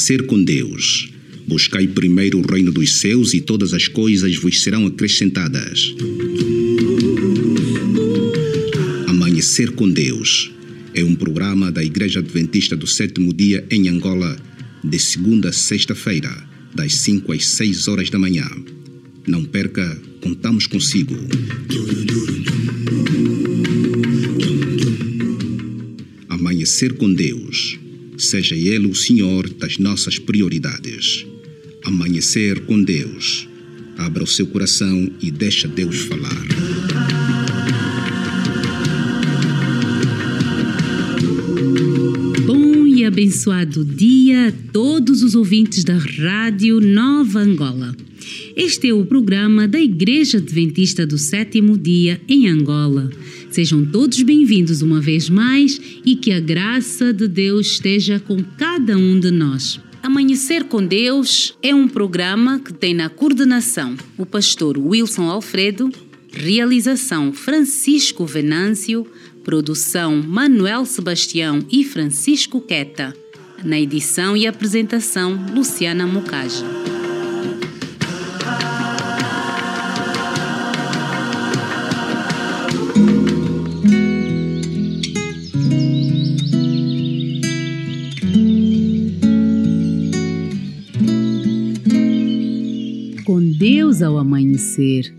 Amanhecer com Deus. Buscai primeiro o reino dos céus e todas as coisas vos serão acrescentadas. Amanhecer com Deus é um programa da Igreja Adventista do Sétimo Dia em Angola, de segunda a sexta-feira, das 5 às 6 horas da manhã. Não perca, contamos consigo. Amanhecer com Deus. Seja Ele o Senhor das nossas prioridades. Amanhecer com Deus. Abra o seu coração e deixa Deus falar. Bom e abençoado dia a todos os ouvintes da Rádio Nova Angola. Este é o programa da Igreja Adventista do Sétimo Dia em Angola. Sejam todos bem-vindos uma vez mais e que a graça de Deus esteja com cada um de nós. Amanhecer com Deus é um programa que tem na coordenação o pastor Wilson Alfredo, realização Francisco Venâncio, produção Manuel Sebastião e Francisco Queta, na edição e apresentação Luciana Mucaja. Ao amanhecer.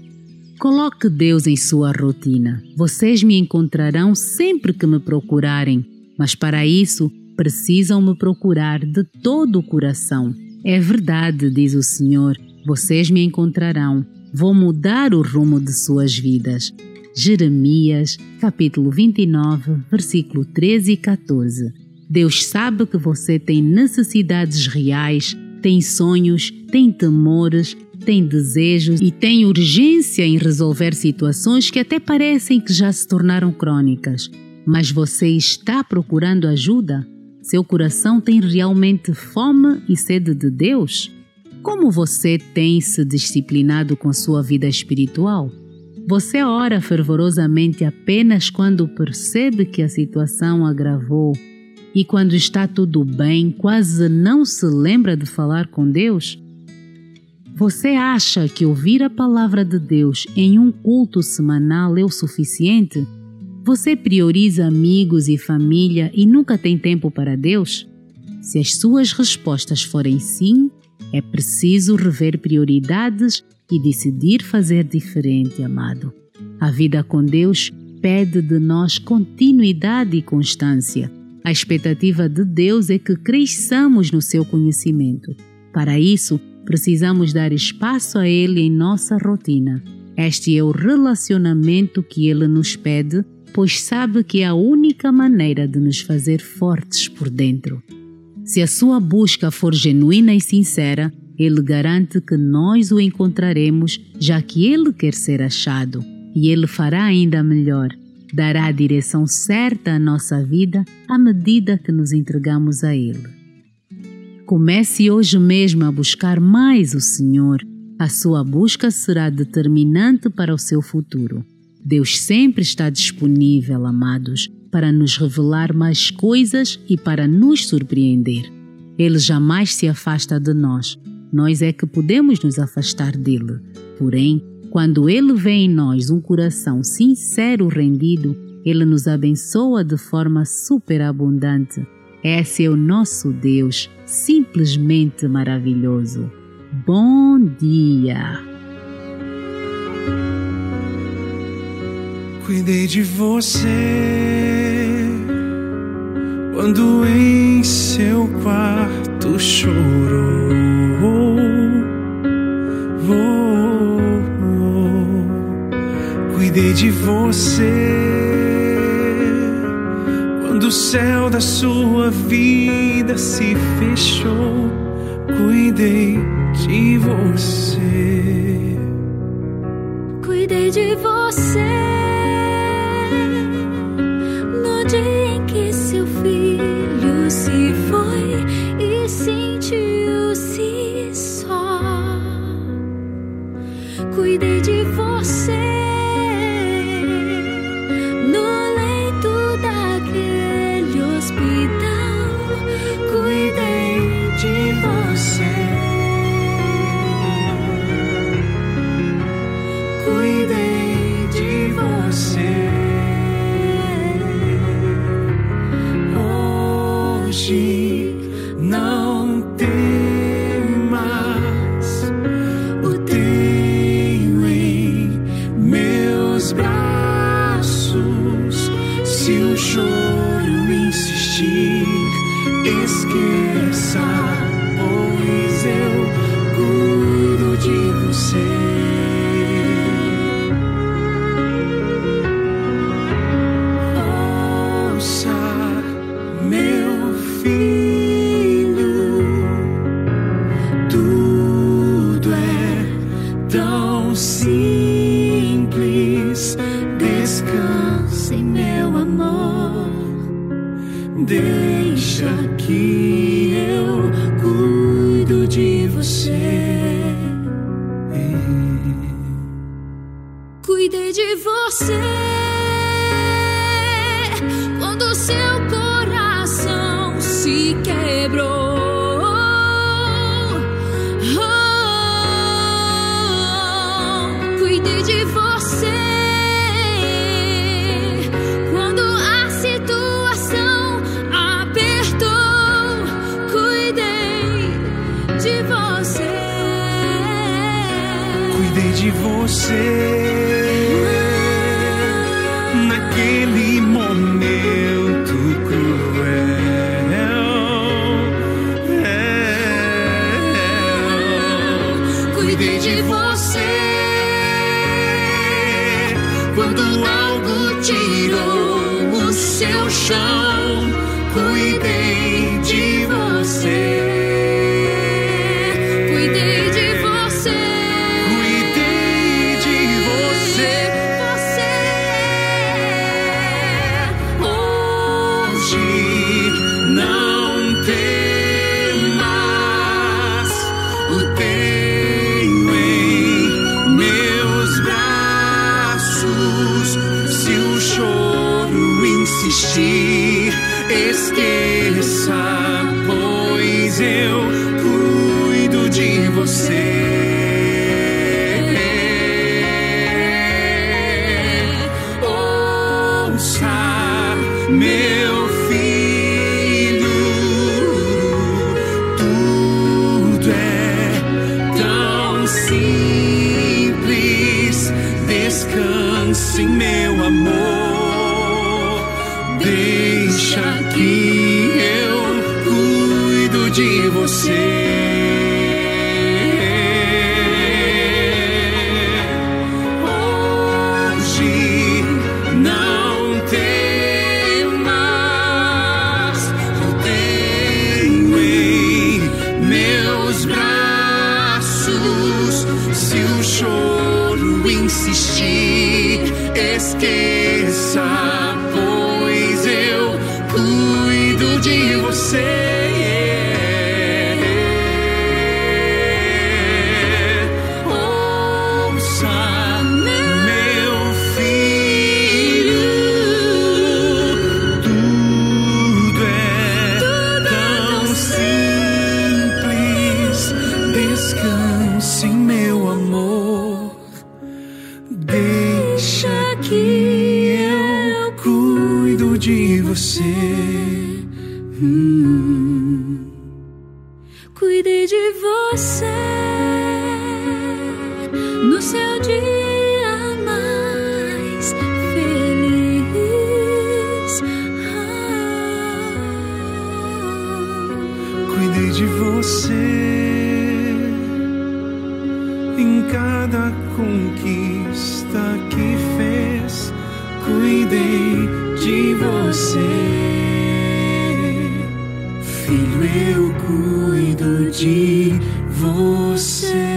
Coloque Deus em sua rotina. Vocês me encontrarão sempre que me procurarem, mas para isso precisam me procurar de todo o coração. É verdade, diz o Senhor, vocês me encontrarão. Vou mudar o rumo de suas vidas. Jeremias, capítulo 29, versículo 13 e 14. Deus sabe que você tem necessidades reais, tem sonhos, tem temores, tem desejos e tem urgência em resolver situações que até parecem que já se tornaram crônicas. Mas você está procurando ajuda? Seu coração tem realmente fome e sede de Deus? Como você tem se disciplinado com sua vida espiritual? Você ora fervorosamente apenas quando percebe que a situação agravou e quando está tudo bem, quase não se lembra de falar com Deus? Você acha que ouvir a palavra de Deus em um culto semanal é o suficiente? Você prioriza amigos e família e nunca tem tempo para Deus? Se as suas respostas forem sim, é preciso rever prioridades e decidir fazer diferente, amado. A vida com Deus pede de nós continuidade e constância. A expectativa de Deus é que cresçamos no seu conhecimento. Para isso, precisamos dar espaço a Ele em nossa rotina. Este é o relacionamento que Ele nos pede, pois sabe que é a única maneira de nos fazer fortes por dentro. Se a sua busca for genuína e sincera, Ele garante que nós o encontraremos, já que Ele quer ser achado. E Ele fará ainda melhor. Dará a direção certa à nossa vida à medida que nos entregamos a Ele. Comece hoje mesmo a buscar mais o Senhor. A sua busca será determinante para o seu futuro. Deus sempre está disponível, amados, para nos revelar mais coisas e para nos surpreender. Ele jamais se afasta de nós. Nós é que podemos nos afastar dele. Porém, quando ele vê em nós um coração sincero rendido, ele nos abençoa de forma superabundante esse é o nosso Deus, simplesmente maravilhoso. Bom dia! Cuidei de você quando em seu quarto chorou. Cuidei de você o céu da sua vida se fechou, cuidei de você. Cuidei de você no dia em que seu filho se foi e sentiu-se só. Cuidei de você. sun. De você em cada conquista que fez. Cuidei de você, filho. Eu cuido de você.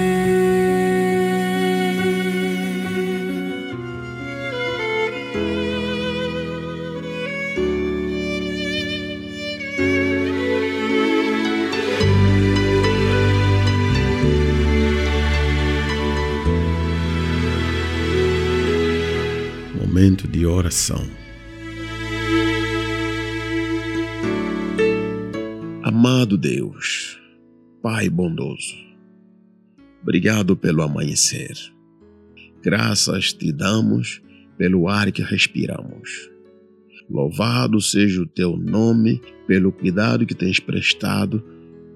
Momento de oração. Amado Deus, Pai bondoso, obrigado pelo amanhecer. Graças te damos pelo ar que respiramos. Louvado seja o teu nome pelo cuidado que tens prestado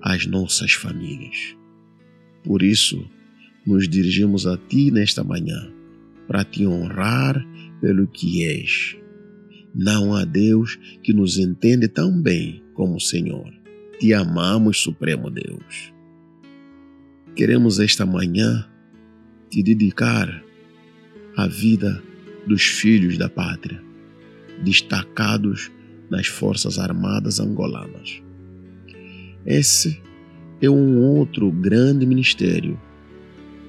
às nossas famílias. Por isso, nos dirigimos a ti nesta manhã para te honrar pelo que és. Não há Deus que nos entende tão bem como o Senhor. Te amamos, Supremo Deus. Queremos esta manhã te dedicar à vida dos filhos da pátria, destacados nas Forças Armadas angolanas. Esse é um outro grande ministério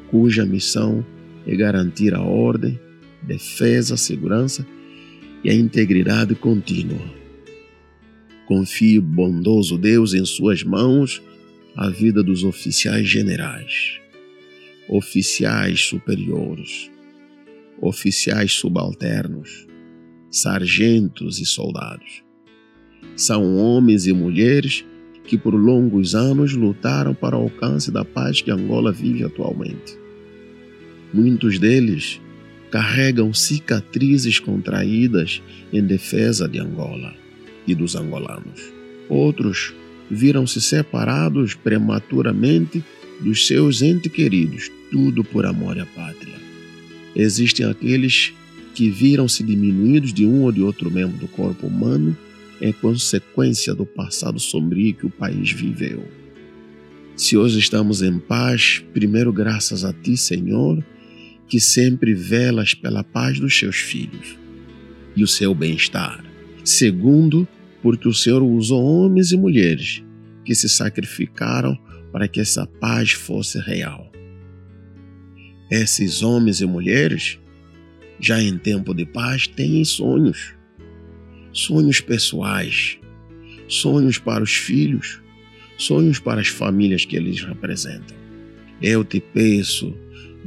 cuja missão é garantir a ordem, defesa, segurança e a integridade contínua. Confie bondoso Deus em suas mãos a vida dos oficiais generais, oficiais superiores, oficiais subalternos, sargentos e soldados. São homens e mulheres que por longos anos lutaram para o alcance da paz que Angola vive atualmente. Muitos deles carregam cicatrizes contraídas em defesa de Angola e dos angolanos. Outros viram-se separados prematuramente dos seus entes queridos, tudo por amor à pátria. Existem aqueles que viram-se diminuídos de um ou de outro membro do corpo humano em consequência do passado sombrio que o país viveu. Se hoje estamos em paz, primeiro graças a Ti, Senhor, que sempre velas pela paz dos seus filhos e o seu bem-estar. Segundo, porque o Senhor usou homens e mulheres que se sacrificaram para que essa paz fosse real. Esses homens e mulheres, já em tempo de paz, têm sonhos, sonhos pessoais, sonhos para os filhos, sonhos para as famílias que eles representam. Eu te peço,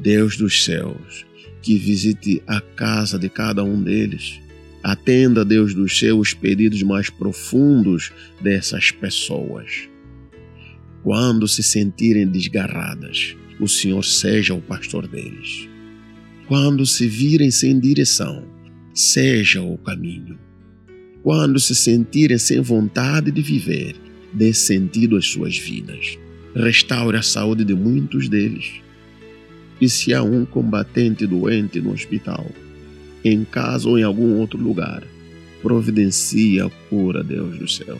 Deus dos céus, que visite a casa de cada um deles. Atenda, Deus dos céus, os pedidos mais profundos dessas pessoas. Quando se sentirem desgarradas, o Senhor seja o pastor deles. Quando se virem sem direção, seja o caminho. Quando se sentirem sem vontade de viver, dê sentido às suas vidas. Restaure a saúde de muitos deles e se há um combatente doente no hospital, em casa ou em algum outro lugar, providencie a cura, Deus do céu.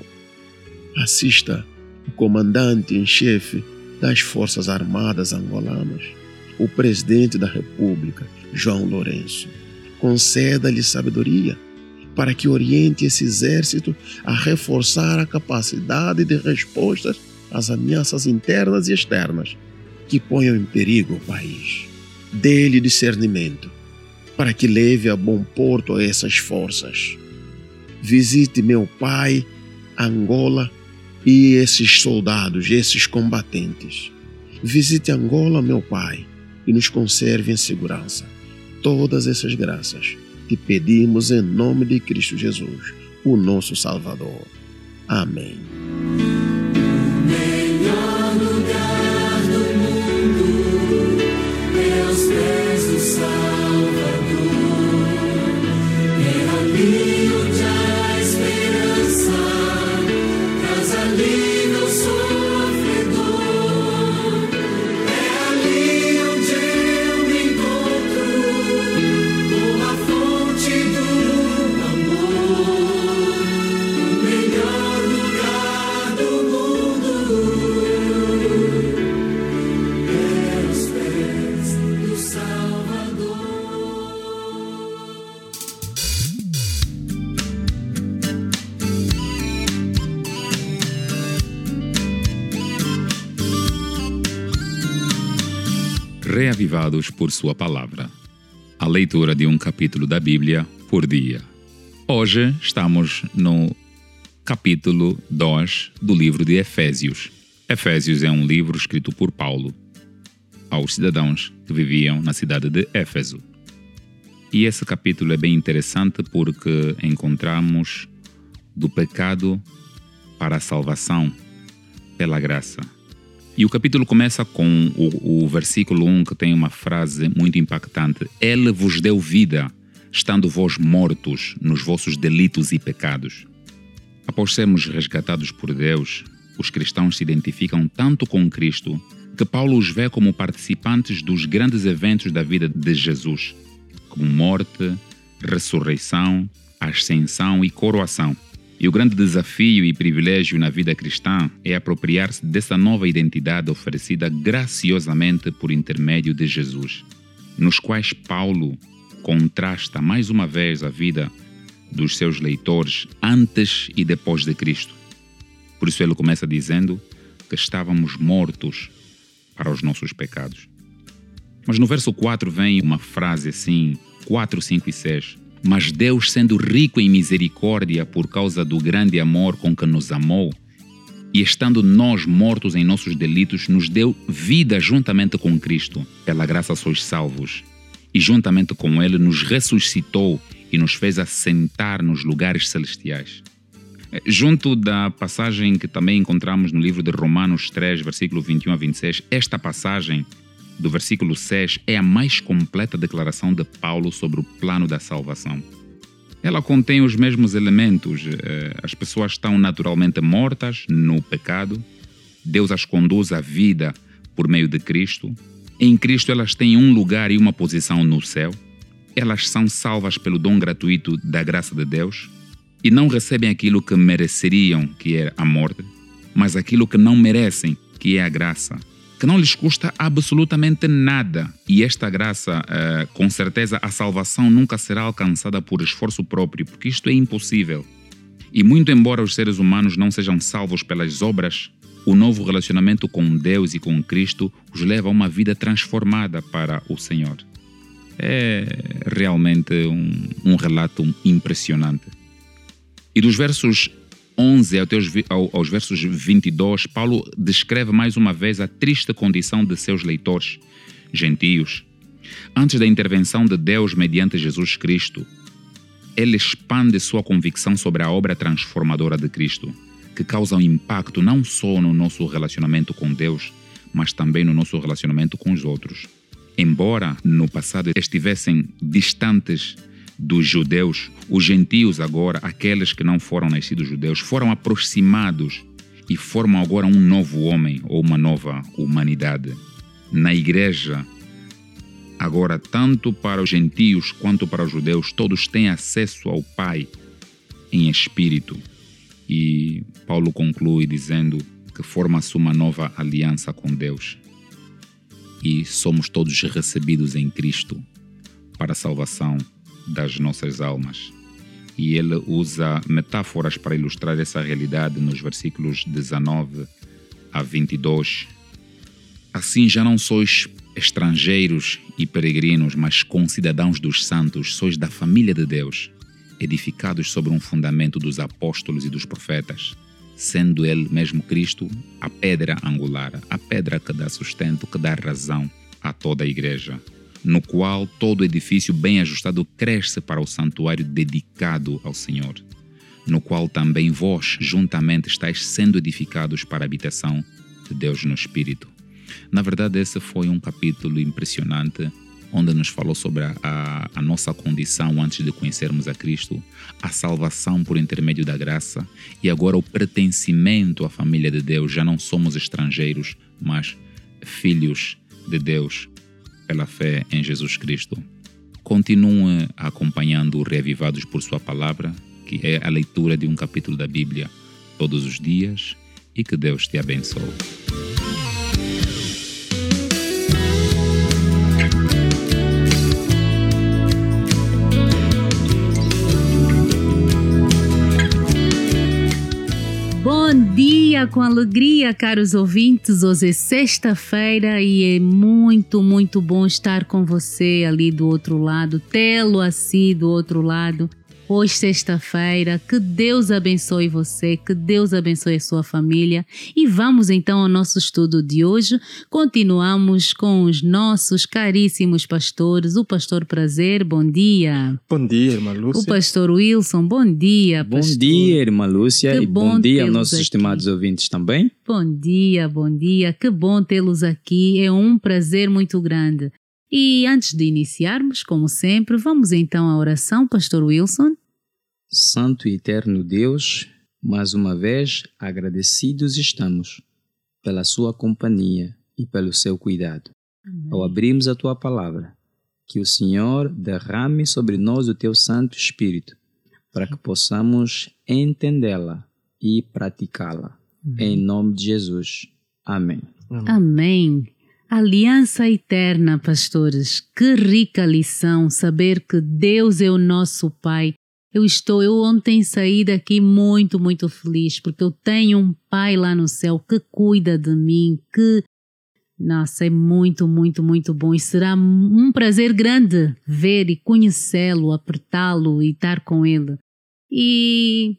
Assista o comandante em chefe das Forças Armadas angolanas, o presidente da República, João Lourenço. Conceda-lhe sabedoria para que oriente esse exército a reforçar a capacidade de respostas às ameaças internas e externas que ponham em perigo o país. Dê-lhe discernimento, para que leve a bom porto essas forças. Visite meu pai, Angola e esses soldados, esses combatentes. Visite Angola, meu pai, e nos conserve em segurança. Todas essas graças te pedimos em nome de Cristo Jesus, o nosso Salvador. Amém. Reavivados por Sua palavra. A leitura de um capítulo da Bíblia por dia. Hoje estamos no capítulo 2 do livro de Efésios. Efésios é um livro escrito por Paulo aos cidadãos que viviam na cidade de Éfeso. E esse capítulo é bem interessante porque encontramos do pecado para a salvação pela graça. E o capítulo começa com o, o versículo 1 que tem uma frase muito impactante: Ele vos deu vida, estando vós mortos nos vossos delitos e pecados. Após sermos resgatados por Deus, os cristãos se identificam tanto com Cristo que Paulo os vê como participantes dos grandes eventos da vida de Jesus, como morte, ressurreição, ascensão e coroação. E o grande desafio e privilégio na vida cristã é apropriar-se dessa nova identidade oferecida graciosamente por intermédio de Jesus, nos quais Paulo contrasta mais uma vez a vida dos seus leitores antes e depois de Cristo. Por isso ele começa dizendo que estávamos mortos para os nossos pecados. Mas no verso 4 vem uma frase assim, 4, 5 e 6. Mas Deus, sendo rico em misericórdia por causa do grande amor com que nos amou, e estando nós mortos em nossos delitos, nos deu vida juntamente com Cristo. Pela graça sois salvos. E juntamente com Ele nos ressuscitou e nos fez assentar nos lugares celestiais. Eh, junto da passagem que também encontramos no livro de Romanos 3, versículo 21 a 26, esta passagem do versículo 6 é a mais completa declaração de Paulo sobre o plano da salvação. Ela contém os mesmos elementos. Eh, as pessoas estão naturalmente mortas no pecado. Deus as conduz à vida por meio de Cristo. Em Cristo elas têm um lugar e uma posição no céu. Elas são salvas pelo dom gratuito da graça de Deus e não recebem aquilo que mereceriam, que é a morte, mas aquilo que não merecem, que é a graça que não lhes custa absolutamente nada. E esta graça, uh, com certeza, a salvação nunca será alcançada por esforço próprio, porque isto é impossível. E muito embora os seres humanos não sejam salvos pelas obras, o novo relacionamento com Deus e com Cristo os leva a uma vida transformada para o Senhor. É realmente um, um relato impressionante. E dos versos 11 aos versos 22, Paulo descreve mais uma vez a triste condição de seus leitores, gentios. Antes da intervenção de Deus mediante Jesus Cristo, ele expande sua convicção sobre a obra transformadora de Cristo, que causa um impacto não só no nosso relacionamento com Deus, mas também no nosso relacionamento com os outros. Embora no passado estivessem distantes dos judeus, os gentios agora, aqueles que não foram nascidos judeus, foram aproximados e formam agora um novo homem ou uma nova humanidade. Na igreja, agora, tanto para os gentios quanto para os judeus, todos têm acesso ao Pai em espírito. E Paulo conclui dizendo que forma-se uma nova aliança com Deus. E somos todos recebidos em Cristo para a salvação das nossas almas. E ele usa metáforas para ilustrar essa realidade nos versículos 19 a 22. Assim já não sois estrangeiros e peregrinos, mas concidadãos dos santos, sois da família de Deus, edificados sobre um fundamento dos apóstolos e dos profetas, sendo ele mesmo Cristo a pedra angular, a pedra que dá sustento, que dá razão a toda a igreja no qual todo edifício bem ajustado cresce para o santuário dedicado ao Senhor, no qual também vós juntamente estáis sendo edificados para a habitação de Deus no Espírito. Na verdade, esse foi um capítulo impressionante onde nos falou sobre a, a, a, nossa condição antes de conhecermos a Cristo, a salvação por intermédio da graça e agora o pertencimento à família de Deus. Já não somos estrangeiros, mas filhos de Deus pela fé em Jesus Cristo. Continue acompanhando o Reavivados por Sua Palavra, que é a leitura de um capítulo da Bíblia todos os dias e que Deus te abençoe. Bom dia, com alegria, caros ouvintes. Hoje é sexta-feira e é muito, muito bom estar com você ali do outro lado, tê-lo assim do outro lado Hoje, sexta-feira, que Deus abençoe você, que Deus abençoe a sua família. E vamos então ao nosso estudo de hoje. Continuamos com os nossos caríssimos pastores. O pastor Prazer, bom dia. Bom dia, irmã Lúcia. O pastor Wilson, bom dia, Bom dia, irmã Lúcia. Que e bom, bom dia aos nossos aqui. estimados ouvintes também. Bom dia, bom dia. Que bom tê-los aqui. É um prazer muito grande. E antes de iniciarmos, como sempre, vamos então à oração, Pastor Wilson. Santo e eterno Deus, mais uma vez agradecidos estamos pela Sua companhia e pelo seu cuidado. Amém. Ao abrirmos a Tua palavra, que o Senhor derrame sobre nós o Teu Santo Espírito, para que possamos entendê-la e praticá-la. Em nome de Jesus. Amém. Amém. Aliança eterna, pastores. Que rica lição saber que Deus é o nosso Pai eu estou, eu ontem saí daqui muito, muito feliz, porque eu tenho um pai lá no céu que cuida de mim, que Nossa, é muito, muito, muito bom e será um prazer grande ver e conhecê-lo, apertá-lo e estar com ele. E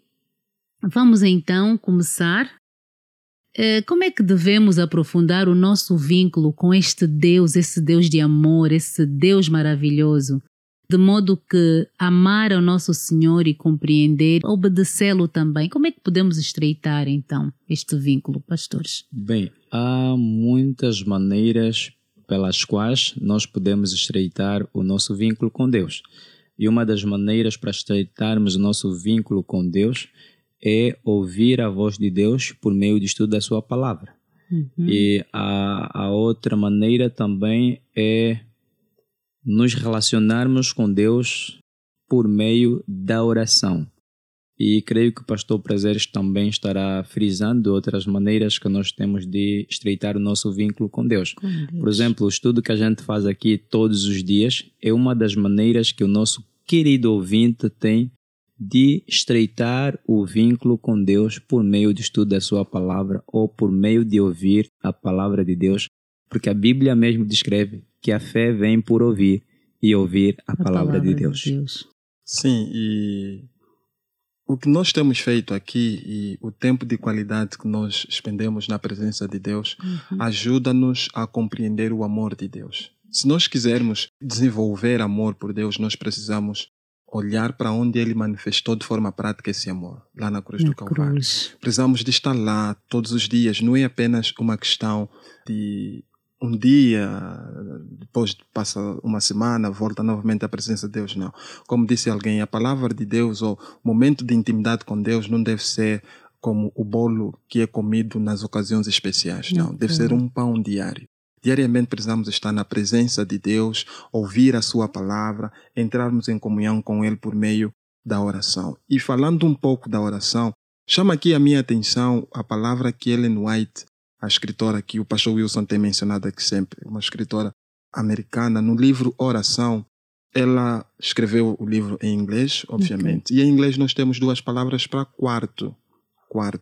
vamos então começar. Eh, como é que devemos aprofundar o nosso vínculo com este Deus, esse Deus de amor, esse Deus maravilhoso? De modo que amar ao nosso Senhor e compreender, obedecê-lo também. Como é que podemos estreitar então este vínculo, pastores? Bem, há muitas maneiras pelas quais nós podemos estreitar o nosso vínculo com Deus. E uma das maneiras para estreitarmos o nosso vínculo com Deus é ouvir a voz de Deus por meio do estudo da Sua palavra. Uhum. E a, a outra maneira também é nos relacionarmos com Deus por meio da oração. E creio que o pastor Prazeres também estará frisando outras maneiras que nós temos de estreitar o nosso vínculo com Deus. com Deus. Por exemplo, o estudo que a gente faz aqui todos os dias é uma das maneiras que o nosso querido ouvinte tem de estreitar o vínculo com Deus por meio do estudo da sua palavra ou por meio de ouvir a palavra de Deus, porque a Bíblia mesmo descreve que a fé vem por ouvir e ouvir a, a palavra, palavra, de, Deus. de Deus. Sim, e o que nós temos feito aqui e o tempo de qualidade que nós expendemos na presença de Deus uhum. ajuda-nos a compreender o amor de Deus. Se nós quisermos desenvolver amor por Deus, nós precisamos olhar para onde ele manifestou de forma prática esse amor, lá na cruz na do Calvário. Cruz. Precisamos de estar lá todos os dias, não é apenas uma questão de um dia, depois passa uma semana, volta novamente à presença de Deus. Não. Como disse alguém, a palavra de Deus ou o momento de intimidade com Deus não deve ser como o bolo que é comido nas ocasiões especiais. Não, deve ser um pão diário. Diariamente precisamos estar na presença de Deus, ouvir a Sua palavra, entrarmos em comunhão com Ele por meio da oração. E falando um pouco da oração, chama aqui a minha atenção a palavra que Ellen White a escritora que o pastor Wilson tem mencionado aqui sempre, uma escritora americana, no livro Oração, ela escreveu o livro em inglês, obviamente, okay. e em inglês nós temos duas palavras para quarto, quarto.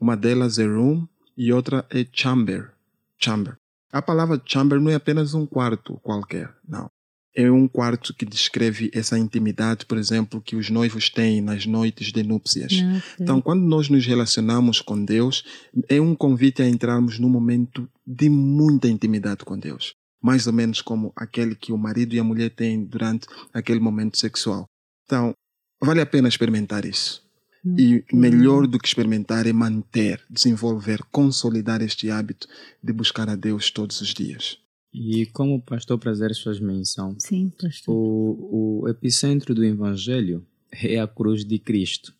Uma delas é room e outra é chamber, chamber. A palavra chamber não é apenas um quarto qualquer, não é um quarto que descreve essa intimidade, por exemplo, que os noivos têm nas noites de núpcias. Okay. Então, quando nós nos relacionamos com Deus, é um convite a entrarmos num momento de muita intimidade com Deus. Mais ou menos como aquele que o marido e a mulher têm durante aquele momento sexual. Então, vale a pena experimentar isso. E melhor do que experimentar é manter, desenvolver, consolidar este hábito de buscar a Deus todos os dias. E como o pastor Prazeres faz menção, Sim, pastor. O, o epicentro do Evangelho é a cruz de Cristo.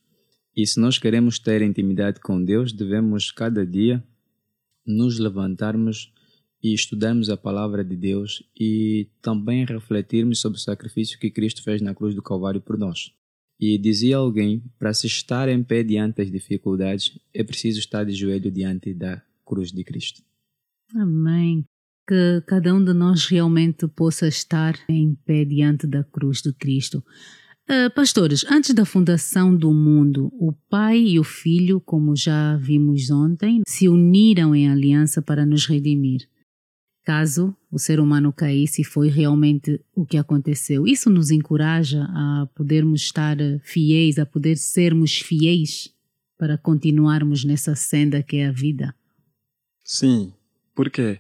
E se nós queremos ter intimidade com Deus, devemos cada dia nos levantarmos e estudarmos a palavra de Deus e também refletirmos sobre o sacrifício que Cristo fez na cruz do Calvário por nós. E dizia alguém: para se estar em pé diante das dificuldades, é preciso estar de joelho diante da cruz de Cristo. Amém que cada um de nós realmente possa estar em pé diante da cruz de Cristo. Uh, pastores, antes da fundação do mundo, o Pai e o Filho, como já vimos ontem, se uniram em aliança para nos redimir. Caso o ser humano caísse, foi realmente o que aconteceu. Isso nos encoraja a podermos estar fiéis, a poder sermos fiéis para continuarmos nessa senda que é a vida. Sim, porque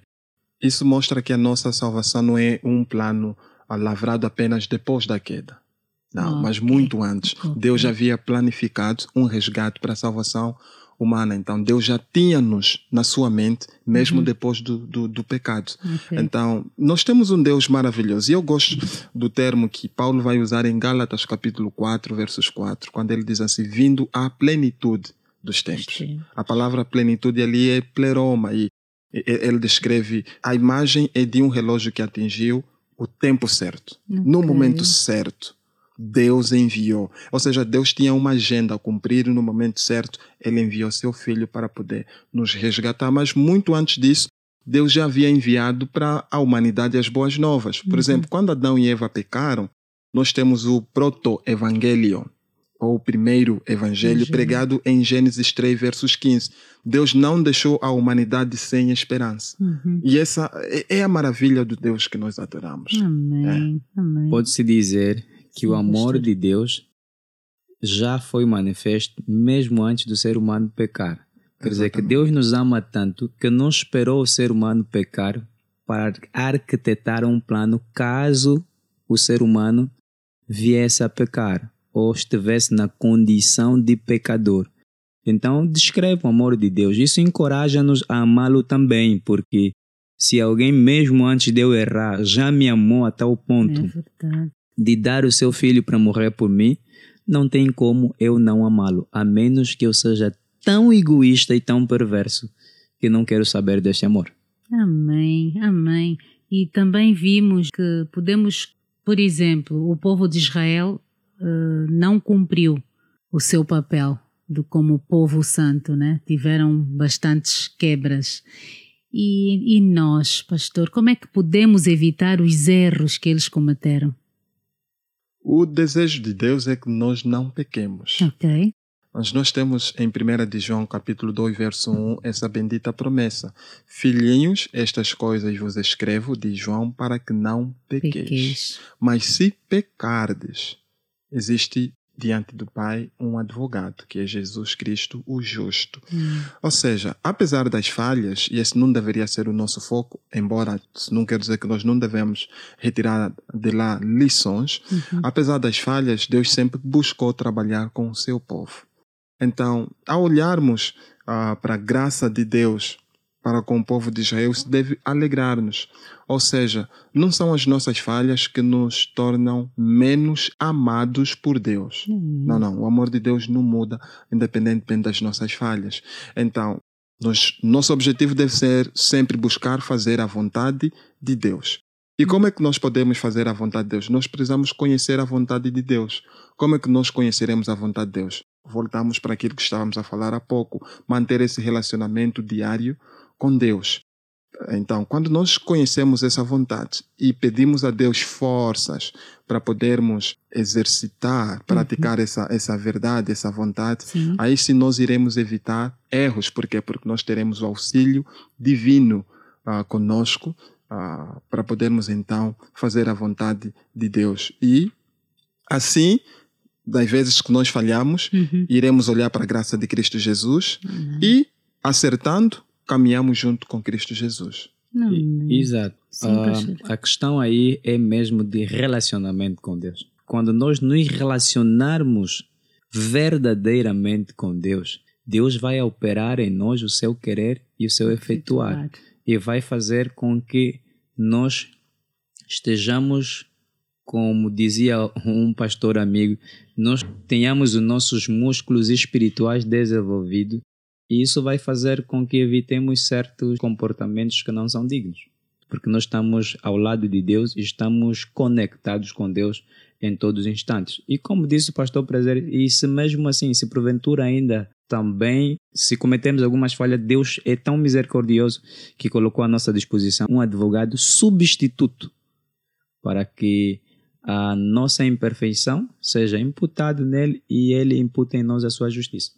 isso mostra que a nossa salvação não é um plano lavrado apenas depois da queda. Não, okay. mas muito antes. Okay. Deus já havia planificado um resgate para a salvação humana. Então, Deus já tinha-nos na sua mente, mesmo uhum. depois do, do, do pecado. Okay. Então, nós temos um Deus maravilhoso. E eu gosto do termo que Paulo vai usar em Gálatas, capítulo 4, versos 4, quando ele diz assim: vindo à plenitude dos tempos. A palavra plenitude ali é pleroma, e ele descreve a imagem é de um relógio que atingiu o tempo certo, okay. no momento certo. Deus enviou. Ou seja, Deus tinha uma agenda a cumprir no momento certo ele enviou seu filho para poder nos resgatar. Mas muito antes disso, Deus já havia enviado para a humanidade as boas novas. Por uhum. exemplo, quando Adão e Eva pecaram, nós temos o proto-evangelion. Ou o primeiro evangelho, Evangelho. pregado em Gênesis 3, versos 15. Deus não deixou a humanidade sem esperança. Uhum. E essa é- é a maravilha do Deus que nós adoramos. Amém. Amém. Pode-se dizer que o amor pastor. de Deus já foi manifesto mesmo antes do ser humano pecar. Quer dizer que Exatamente. Deus nos ama tanto que não esperou o ser humano pecar para arquitetar um plano caso o ser humano viesse a pecar ou estivesse na condição de pecador. Então, descreve o amor de Deus. Isso encoraja-nos a amá-lo também, porque se alguém mesmo antes de eu errar já me amou a tal ponto É de dar o seu filho para morrer por mim, não tem como eu não amá-lo, a menos que eu seja tão egoísta e tão perverso que não quero saber deste amor. Amém, amém. E também vimos que podemos, por exemplo, o povo de Israel eh, não cumpriu o seu papel de como povo santo, né? Tiveram bastantes quebras. E, e nós, pastor, como é que podemos evitar os erros que eles cometeram? O desejo de Deus é que nós não pequemos. Ok? Mas nós temos em 1 de João, capítulo 2, verso 1, essa bendita promessa. Filhinhos, estas coisas vos escrevo, de João, para que não pequeis. Pequeis. Mas se pecardes, existe diante do Pai um advogado, que é Jesus Cristo, o justo. Hum, Ou seja, apesar das falhas, e esse não deveria ser o nosso foco, embora não quer dizer que nós não devemos retirar de lá lições, uhum. apesar das falhas, Deus sempre buscou trabalhar com o seu povo. Então, ao olharmos ah, para a graça de Deus para com o povo de Israel, isso deve alegrar-nos. Ou seja, não são as nossas falhas que nos tornam menos amados por Deus. Hum, Não, não. O amor de Deus não muda independentemente das nossas falhas. Então, nós, nosso objetivo deve ser sempre buscar fazer a vontade de Deus. E como é que nós podemos fazer a vontade de Deus? Nós precisamos conhecer a vontade de Deus. Como é que nós conheceremos a vontade de Deus? Voltamos para aquilo que estávamos a falar há pouco. Manter esse relacionamento diário com Deus. Então, quando nós conhecemos essa vontade e pedimos a Deus forças para podermos exercitar, praticar essa, essa verdade, essa vontade, Sim. aí sim nós iremos evitar erros. Por quê? Porque nós teremos o auxílio divino ah, conosco ah, para podermos então fazer a vontade de Deus. E assim, das vezes que nós falhamos, Uhum. iremos olhar para a graça de Cristo Jesus Amém. e, acertando, caminhamos junto com Cristo Jesus. Amém. Exato. Sim, Ah, a questão aí é mesmo de relacionamento com Deus. Quando nós nos relacionarmos verdadeiramente com Deus, Deus vai operar em nós o seu querer e o seu efetuar. e vai fazer com que nós estejamos, como dizia um pastor amigo, nós tenhamos os nossos músculos espirituais desenvolvidos e isso vai fazer com que evitemos certos comportamentos que não são dignos. Porque nós estamos ao lado de Deus e estamos conectados com Deus em todos os instantes. E como disse o pastor Prazer, e se mesmo assim, se porventura ainda também, se cometemos algumas falhas, Deus é tão misericordioso que colocou à nossa disposição um advogado substituto para que a nossa imperfeição seja imputada nele e ele imputa em nós a sua justiça.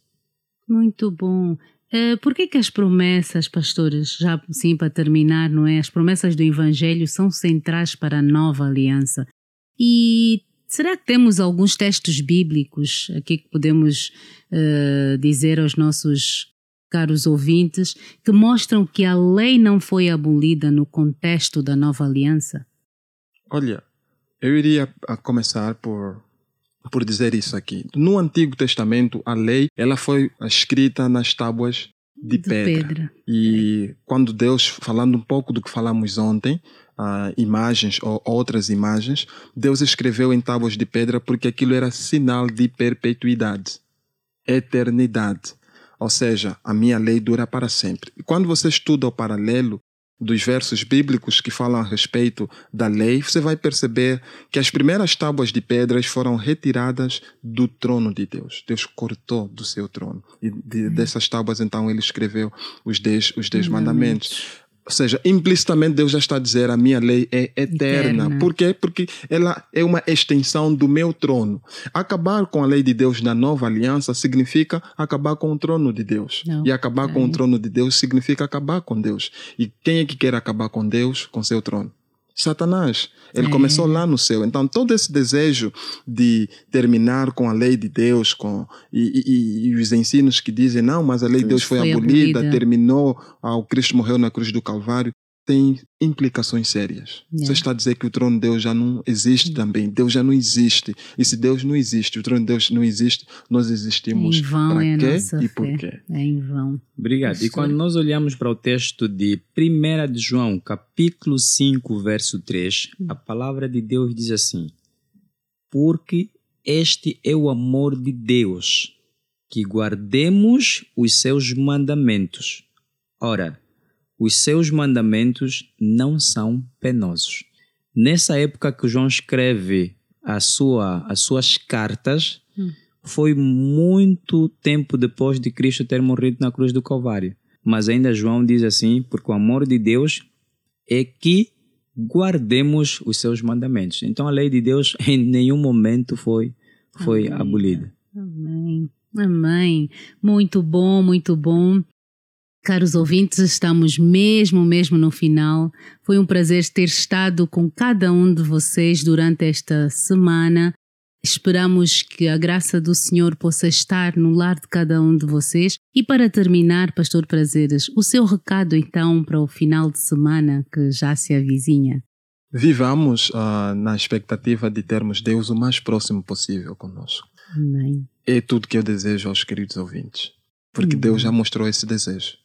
Muito bom. Eh, por que, as promessas, pastores, já sim para terminar, não é? As promessas do Evangelho são centrais para a nova aliança. E será que temos alguns textos bíblicos aqui que podemos eh, dizer aos nossos caros ouvintes que mostram que a lei não foi abolida no contexto da nova aliança? Olha, eu iria começar por por dizer isso aqui. No Antigo Testamento, a lei ela foi escrita nas tábuas de, De pedra. pedra. E quando Deus, falando um pouco do que falamos ontem, ah, imagens ou outras imagens, Deus escreveu em tábuas de pedra porque aquilo era sinal de perpetuidade, eternidade. Ou seja, a minha lei dura para sempre. E quando você estuda o paralelo dos versos bíblicos que falam a respeito da lei, você vai perceber que as primeiras tábuas de pedras foram retiradas do trono de Deus. Deus cortou do seu trono. E de- dessas tábuas, então, ele escreveu os dez, os dez mandamentos. Ou seja, implicitamente Deus já está a dizer a minha lei é eterna. Eterna. Por quê? Porque ela é uma extensão do meu trono. Acabar com a lei de Deus na nova aliança significa acabar com o trono de Deus. Não. E acabar com o Ok. trono de Deus significa acabar com Deus. E quem é que quer acabar com Deus? Com seu trono. Satanás. Ele É. começou lá no céu. Então, todo esse desejo de terminar com a lei de Deus com, e, e- e- os ensinos que dizem, não, mas a lei de Deus foi, Foi abolida, abolida. terminou, ah, o Cristo morreu na cruz do Calvário, tem implicações sérias. Yeah. Você está a dizer que o trono de Deus já não existe também. Deus já não existe. E se Deus não existe, o trono de Deus não existe, nós existimos Em vão para é a quê nossa e por fé. quê? É em vão. Obrigado. E quando nós olhamos para o texto de 1 de João, capítulo 5, verso 3, a palavra de Deus diz assim: Porque este é o amor de Deus, que guardemos os seus mandamentos. Ora, os seus mandamentos não são penosos. Nessa época que João escreve a sua, as suas cartas, foi muito tempo depois de Cristo ter morrido na cruz do Calvário. Mas ainda João diz assim: porque o amor de Deus é que guardemos os seus mandamentos. Então a lei de Deus em nenhum momento foi, foi Amém. abolida. Amém. Amém. Muito bom, muito bom. Caros ouvintes, estamos mesmo, mesmo no final. Foi um prazer ter estado com cada um de vocês durante esta semana. Esperamos que a graça do Senhor possa estar no lar de cada um de vocês. E para terminar, Pastor Prazeres, o seu recado então para o final de semana que já se avizinha. Vivamos ah, na expectativa de termos Deus o mais próximo possível conosco. Amém. É tudo que eu desejo aos queridos ouvintes. Porque. Deus já mostrou esse desejo.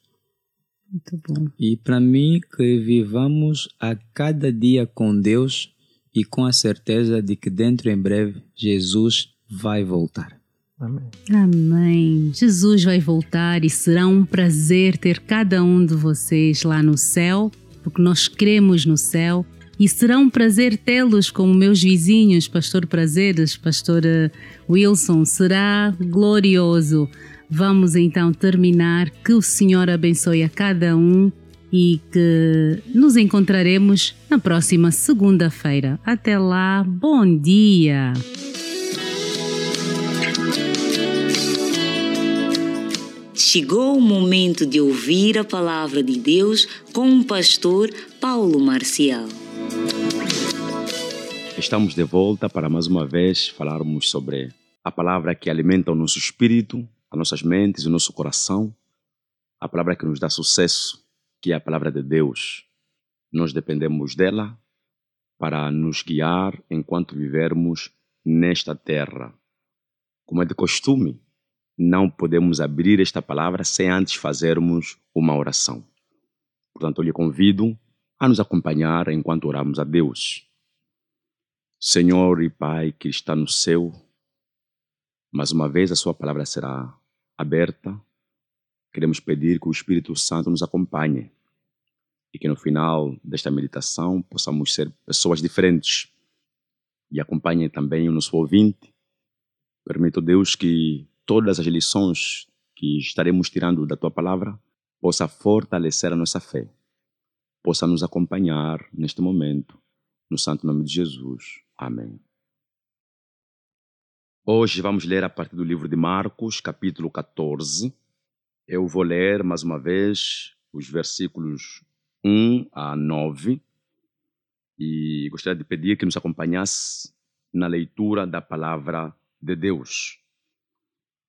Muito bom. E para mim, que vivamos a cada dia com Deus e com a certeza de que dentro em breve Jesus vai voltar. Amém. Amém. Jesus vai voltar e será um prazer ter cada um de vocês lá no céu, porque nós cremos no céu. E será um prazer tê-los como meus vizinhos, Pastor Prazeres, Pastor eh, Wilson. Será glorioso. Vamos então terminar. Que o Senhor abençoe a cada um e que nos encontraremos na próxima segunda-feira. Até lá, bom dia! Chegou o momento de ouvir a palavra de Deus com o pastor Paulo Marcial. Estamos de volta para mais uma vez falarmos sobre a palavra que alimenta o nosso espírito, as nossas mentes, o nosso coração, a palavra que nos dá sucesso, que é a palavra de Deus. Nós dependemos dela para nos guiar enquanto vivermos nesta terra. Como é de costume, não podemos abrir esta palavra sem antes fazermos uma oração. Portanto, eu lhe convido a nos acompanhar enquanto oramos a Deus. Senhor e Pai que está no céu, mais uma vez a Sua palavra será aberta. Queremos pedir que o Espírito Santo nos acompanhe e que no final desta meditação possamos ser pessoas diferentes e acompanhe também o nosso ouvinte. Permito, Deus, que todas as lições que estaremos tirando da Tua palavra possa fortalecer a nossa fé, possa nos acompanhar neste momento, no santo nome de Jesus. Amém. Hoje vamos ler a partir do livro de Marcos, capítulo 14. Eu vou ler mais uma vez os versículos 1 a 9 e gostaria de pedir que nos acompanhasse na leitura da palavra de Deus.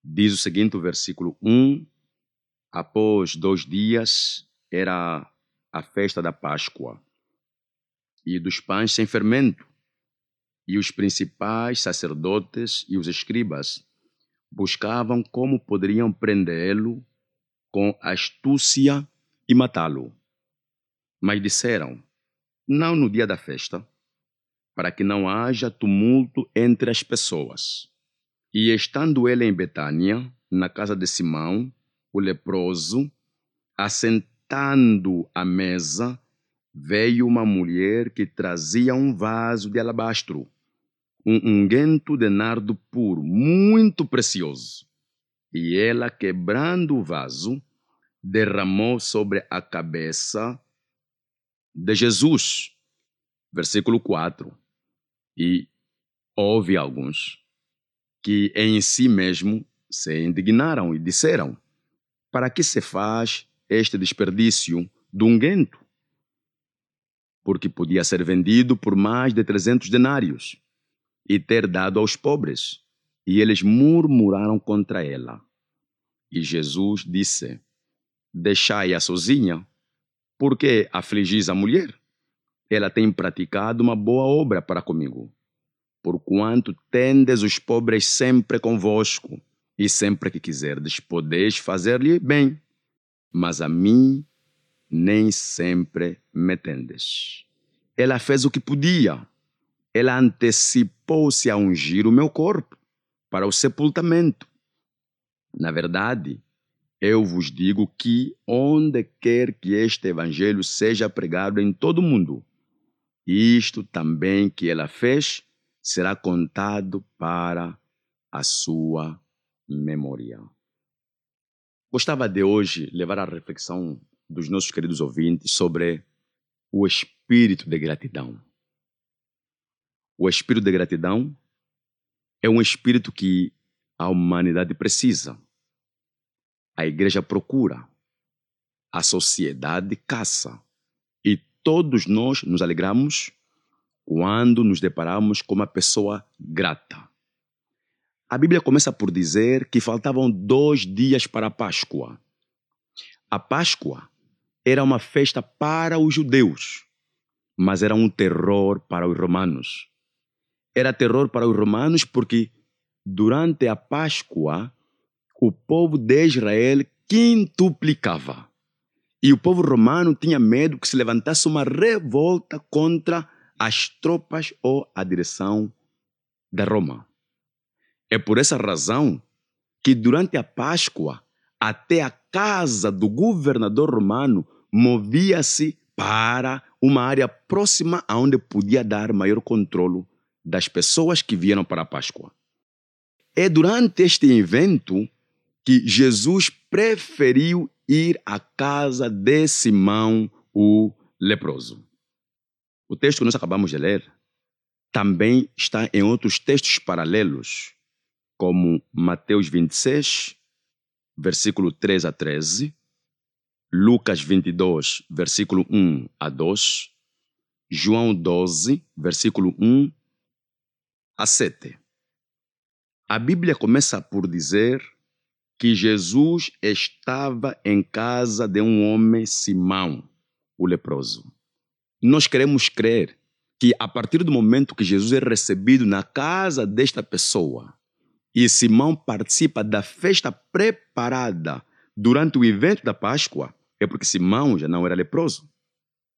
Diz o seguinte, o versículo 1: Após dois dias era a festa da Páscoa e dos pães sem fermento. E os principais sacerdotes e os escribas buscavam como poderiam prendê-lo com astúcia e matá-lo. Mas disseram: Não no dia da festa, para que não haja tumulto entre as pessoas. E estando ele em Betânia, na casa de Simão, o leproso, assentando à mesa, veio uma mulher que trazia um vaso de alabastro, um unguento de nardo puro, muito precioso. E ela, quebrando o vaso, derramou sobre a cabeça de Jesus. Versículo 4. E houve alguns que em si mesmo se indignaram e disseram: Para que se faz este desperdício de unguento? Porque podia ser vendido por mais de trezentos denários e ter dado aos pobres. E eles murmuraram contra ela. E Jesus disse: Deixai-a sozinha, porque afligis a mulher? Ela tem praticado uma boa obra para comigo. Porquanto tendes os pobres sempre convosco, e sempre que quiserdes podeis fazer-lhe bem, mas a mim nem sempre me tendes. Ela fez o que podia. Ela antecipou-se a ungir o meu corpo para o sepultamento. Na verdade, eu vos digo que onde quer que este evangelho seja pregado em todo o mundo, isto também que ela fez será contado para a sua memória. Gostava de hoje levar a reflexão dos nossos queridos ouvintes sobre o espírito de gratidão. O espírito de gratidão é um espírito que a humanidade precisa. A igreja procura. A sociedade caça. E todos nós nos alegramos quando nos deparamos com uma pessoa grata. A Bíblia começa por dizer que faltavam dois dias para a Páscoa. A Páscoa era uma festa para os judeus, mas era um terror para os romanos. Era terror para os romanos porque durante a Páscoa o povo de Israel quintuplicava. E o povo romano tinha medo que se levantasse uma revolta contra as tropas ou a direção da Roma. É por essa razão que durante a Páscoa, até a casa do governador romano movia-se para uma área próxima aonde podia dar maior controle das pessoas que vieram para a Páscoa. É durante este evento que Jesus preferiu ir à casa de Simão, o leproso. O texto que nós acabamos de ler também está em outros textos paralelos como Mateus 26, versículo 3 a 13, Lucas 22, versículo 1 a 2, João 12, versículo 1 a 7. A Bíblia começa por dizer que Jesus estava em casa de um homem Simão, o leproso. Nós queremos crer que a partir do momento que Jesus é recebido na casa desta pessoa, e Simão participa da festa preparada durante o evento da Páscoa, é porque Simão já não era leproso.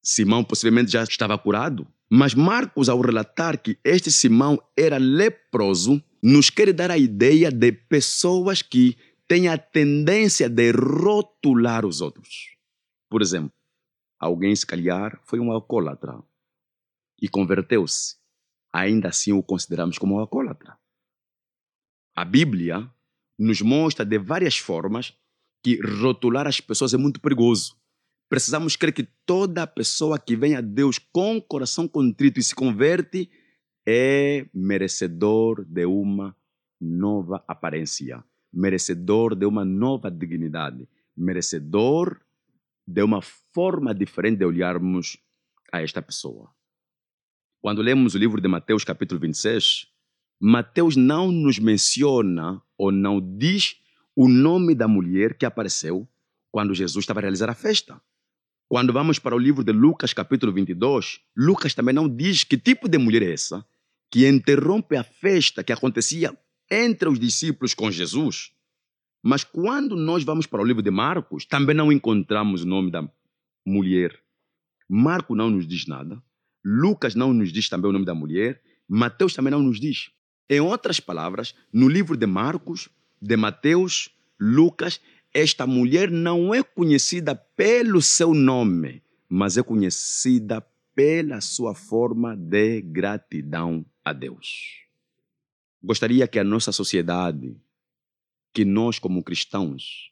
Simão possivelmente já estava curado. Mas Marcos, ao relatar que este Simão era leproso, nos quer dar a ideia de pessoas que têm a tendência de rotular os outros. Por exemplo, alguém, se calhar, foi um alcoólatra e converteu-se. Ainda assim o consideramos como alcoólatra. A Bíblia nos mostra de várias formas que rotular as pessoas é muito perigoso. Precisamos crer que toda pessoa que vem a Deus com coração contrito e se converte é merecedor de uma nova aparência, merecedor de uma nova dignidade, merecedor de uma forma diferente de olharmos a esta pessoa. Quando lemos o livro de Mateus, capítulo 26, Mateus não nos menciona ou não diz o nome da mulher que apareceu quando Jesus estava a realizar a festa. Quando vamos para o livro de Lucas, capítulo 22, Lucas também não diz que tipo de mulher é essa que interrompe a festa que acontecia entre os discípulos com Jesus. Mas quando nós vamos para o livro de Marcos, também não encontramos o nome da mulher. Marcos não nos diz nada. Lucas não nos diz também o nome da mulher. Mateus também não nos diz. Em outras palavras, no livro de Marcos, de Mateus, Lucas, esta mulher não é conhecida pelo seu nome, mas é conhecida pela sua forma de gratidão a Deus. Gostaria que a nossa sociedade, que nós como cristãos,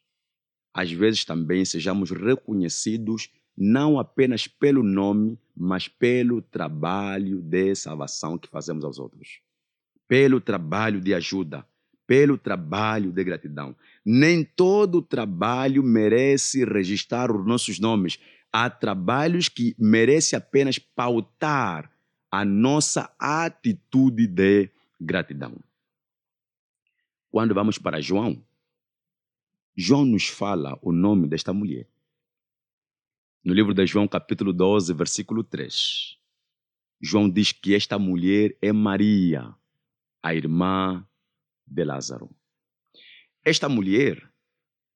às vezes também sejamos reconhecidos não apenas pelo nome, mas pelo trabalho de salvação que fazemos aos outros, pelo trabalho de ajuda, pelo trabalho de gratidão. Nem todo trabalho merece registrar os nossos nomes. Há trabalhos que merecem apenas pautar a nossa atitude de gratidão. Quando vamos para João, João nos fala o nome desta mulher. No livro de João, capítulo 12, versículo 3, João diz que esta mulher é Maria, a irmã de Lázaro. Esta mulher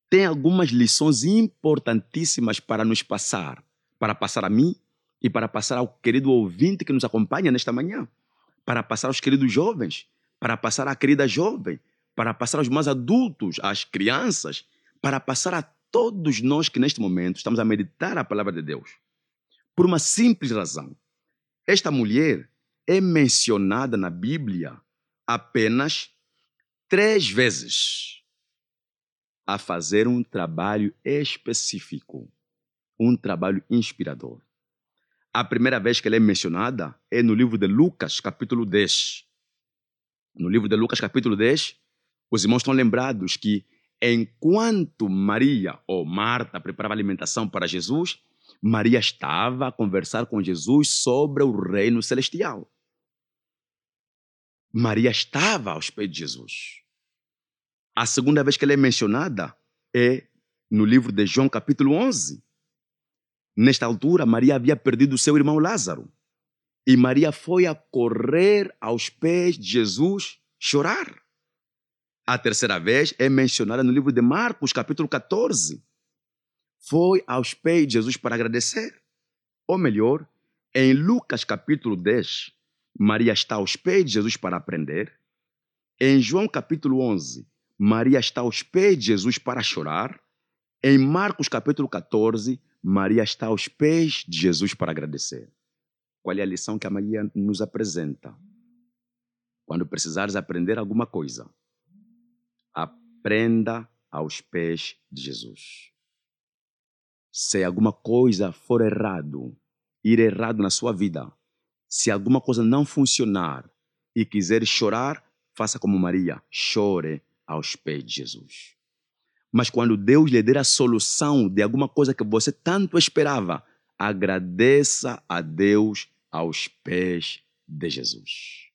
tem algumas lições importantíssimas para nos passar, para passar a mim e para passar ao querido ouvinte que nos acompanha nesta manhã, para passar aos queridos jovens, para passar à querida jovem, para passar aos mais adultos, às crianças, para passar a todos nós que neste momento estamos a meditar a palavra de Deus. Por uma simples razão. Esta mulher é mencionada na Bíblia apenas três vezes a fazer um trabalho específico, um trabalho inspirador. A primeira vez que ela é mencionada é no livro de Lucas, capítulo 10. No livro de Lucas, capítulo 10, os irmãos estão lembrados que enquanto Maria ou Marta preparava alimentação para Jesus, Maria estava a conversar com Jesus sobre o reino celestial. Maria estava aos pés de Jesus. A segunda vez que ela é mencionada é no livro de João, capítulo 11. Nesta altura, Maria havia perdido seu irmão Lázaro. E Maria foi a correr aos pés de Jesus chorar. A terceira vez é mencionada no livro de Marcos, capítulo 14. Foi aos pés de Jesus para agradecer. Ou melhor, em Lucas, capítulo 10, Maria está aos pés de Jesus para aprender. Em João, capítulo 11, Maria está aos pés de Jesus para chorar. Em Marcos, capítulo 14, Maria está aos pés de Jesus para agradecer. Qual é a lição que a Maria nos apresenta? Quando precisares aprender alguma coisa, aprenda aos pés de Jesus. Se alguma coisa for errado, ir errado na sua vida, se alguma coisa não funcionar e quiser chorar, faça como Maria, chore aos pés de Jesus. Mas quando Deus lhe der a solução de alguma coisa que você tanto esperava, agradeça a Deus aos pés de Jesus.